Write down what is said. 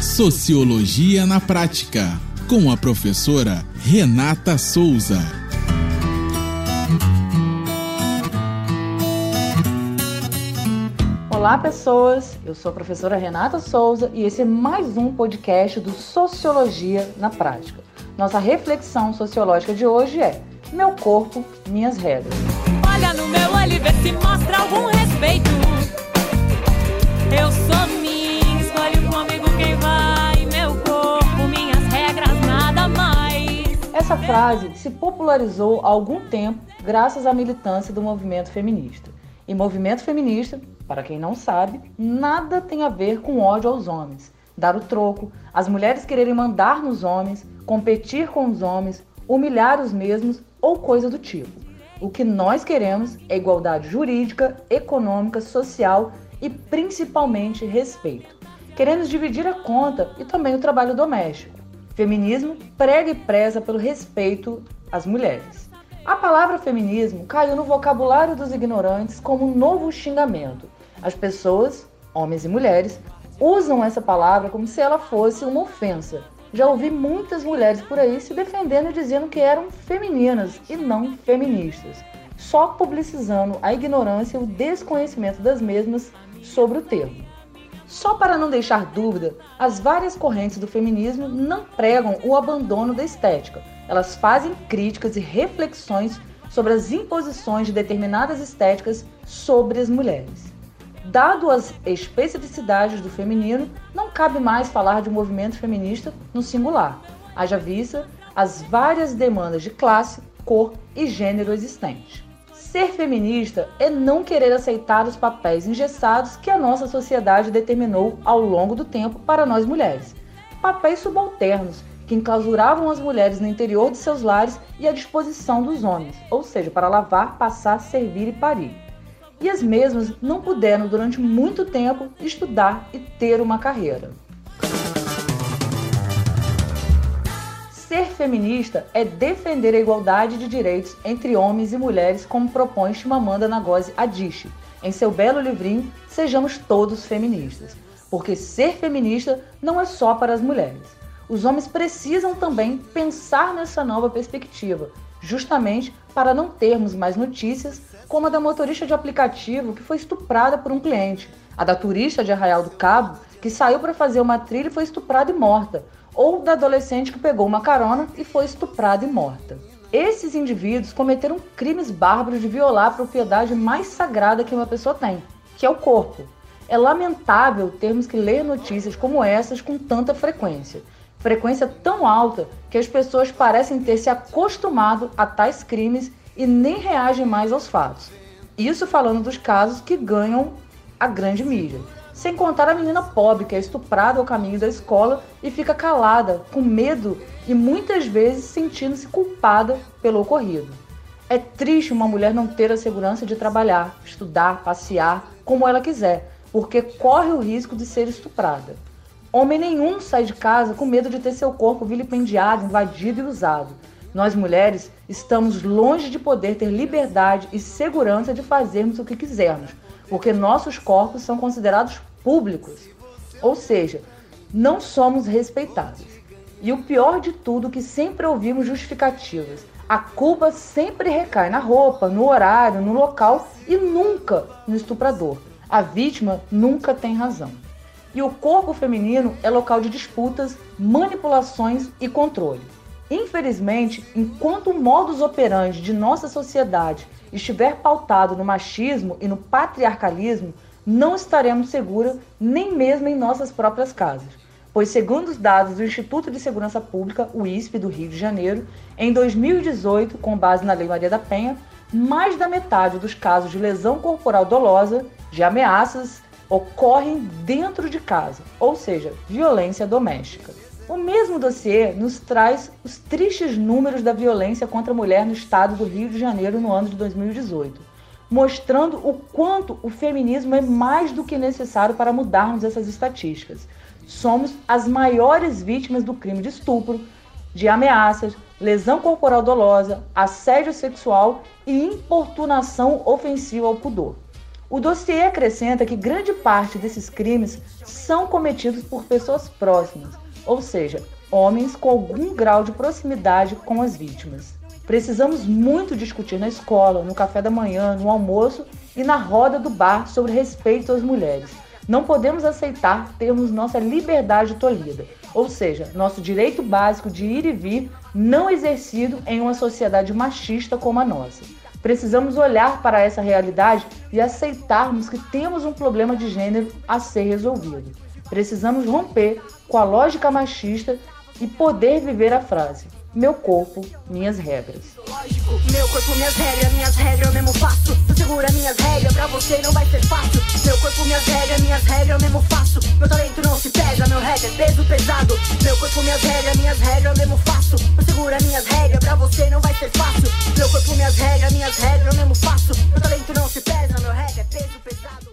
Sociologia na Prática, com a professora Renata Souza. Olá, pessoas. Eu sou a professora Renata Souza e esse é mais um podcast do Sociologia na Prática. Nossa reflexão sociológica de hoje é: Meu corpo, minhas regras. Olha no meu olho e vê se mostra algum respeito. Eu sou Essa frase se popularizou há algum tempo graças à militância do movimento feminista. E movimento feminista, para quem não sabe, nada tem a ver com ódio aos homens. Dar o troco, as mulheres quererem mandar nos homens, competir com os homens, humilhar os mesmos ou coisa do tipo. O que nós queremos é igualdade jurídica, econômica, social e principalmente respeito. Queremos dividir a conta e também o trabalho doméstico. Feminismo prega e preza pelo respeito às mulheres. A palavra feminismo caiu no vocabulário dos ignorantes como um novo xingamento. As pessoas, homens e mulheres, usam essa palavra como se ela fosse uma ofensa. Já ouvi muitas mulheres por aí se defendendo e dizendo que eram femininas e não feministas, só publicizando a ignorância e o desconhecimento das mesmas sobre o termo. Só para não deixar dúvida, as várias correntes do feminismo não pregam o abandono da estética. Elas fazem críticas e reflexões sobre as imposições de determinadas estéticas sobre as mulheres. Dado as especificidades do feminino, não cabe mais falar de um movimento feminista no singular, haja vista as várias demandas de classe, cor e gênero existentes. Ser feminista é não querer aceitar os papéis engessados que a nossa sociedade determinou ao longo do tempo para nós mulheres. Papéis subalternos que enclausuravam as mulheres no interior de seus lares e à disposição dos homens, ou seja, para lavar, passar, servir e parir. E as mesmas não puderam durante muito tempo estudar e ter uma carreira. Feminista é defender a igualdade de direitos entre homens e mulheres, como propõe Chimamanda Ngozi Adichie em seu belo livrinho Sejamos Todos Feministas. Porque ser feminista não é só para as mulheres. Os homens precisam também pensar nessa nova perspectiva, justamente para não termos mais notícias como a da motorista de aplicativo que foi estuprada por um cliente, a da turista de Arraial do Cabo que saiu para fazer uma trilha e foi estuprada e morta, ou da adolescente que pegou uma carona e foi estuprada e morta. Esses indivíduos cometeram crimes bárbaros de violar a propriedade mais sagrada que uma pessoa tem, que é o corpo. É lamentável termos que ler notícias como essas com tanta frequência. Frequência tão alta que as pessoas parecem ter se acostumado a tais crimes e nem reagem mais aos fatos. Isso falando dos casos que ganham a grande mídia. Sem contar a menina pobre que é estuprada ao caminho da escola e fica calada, com medo e muitas vezes sentindo-se culpada pelo ocorrido. É triste uma mulher não ter a segurança de trabalhar, estudar, passear como ela quiser, porque corre o risco de ser estuprada. Homem nenhum sai de casa com medo de ter seu corpo vilipendiado, invadido e usado. Nós mulheres estamos longe de poder ter liberdade e segurança de fazermos o que quisermos, porque nossos corpos são considerados públicos, ou seja, não somos respeitados. E o pior de tudo que sempre ouvimos justificativas. A culpa sempre recai na roupa, no horário, no local e nunca no estuprador. A vítima nunca tem razão. E o corpo feminino é local de disputas, manipulações e controle. Infelizmente, enquanto o modus operandi de nossa sociedade estiver pautado no machismo e no patriarcalismo, não estaremos seguras nem mesmo em nossas próprias casas. Pois, segundo os dados do Instituto de Segurança Pública, o ISP do Rio de Janeiro, em 2018, com base na Lei Maria da Penha, mais da metade dos casos de lesão corporal dolosa, de ameaças, ocorrem dentro de casa, ou seja, violência doméstica. O mesmo dossiê nos traz os tristes números da violência contra a mulher no estado do Rio de Janeiro no ano de 2018 mostrando o quanto o feminismo é mais do que necessário para mudarmos essas estatísticas. Somos as maiores vítimas do crime de estupro, de ameaças, lesão corporal dolosa, assédio sexual e importunação ofensiva ao pudor. O dossiê acrescenta que grande parte desses crimes são cometidos por pessoas próximas, ou seja, homens com algum grau de proximidade com as vítimas. Precisamos muito discutir na escola, no café da manhã, no almoço e na roda do bar sobre respeito às mulheres. Não podemos aceitar termos nossa liberdade tolhida, ou seja, nosso direito básico de ir e vir não exercido em uma sociedade machista como a nossa. Precisamos olhar para essa realidade e aceitarmos que temos um problema de gênero a ser resolvido. Precisamos romper com a lógica machista e poder viver a frase: meu corpo, minhas regras. Meu corpo, minhas regras, minhas regras eu mesmo faço. Tu segura minhas regras, pra você não vai ser fácil. Meu corpo, minhas regras, minhas regras eu mesmo faço. Meu talento não se pesa, meu rap é peso pesado. Meu corpo, minhas regras, minhas regras eu mesmo faço. Tu segura minhas regras, pra você não vai ser fácil. Meu corpo, minhas regras, minhas regras eu mesmo faço. Meu talento não se pesa, meu rap é peso pesado.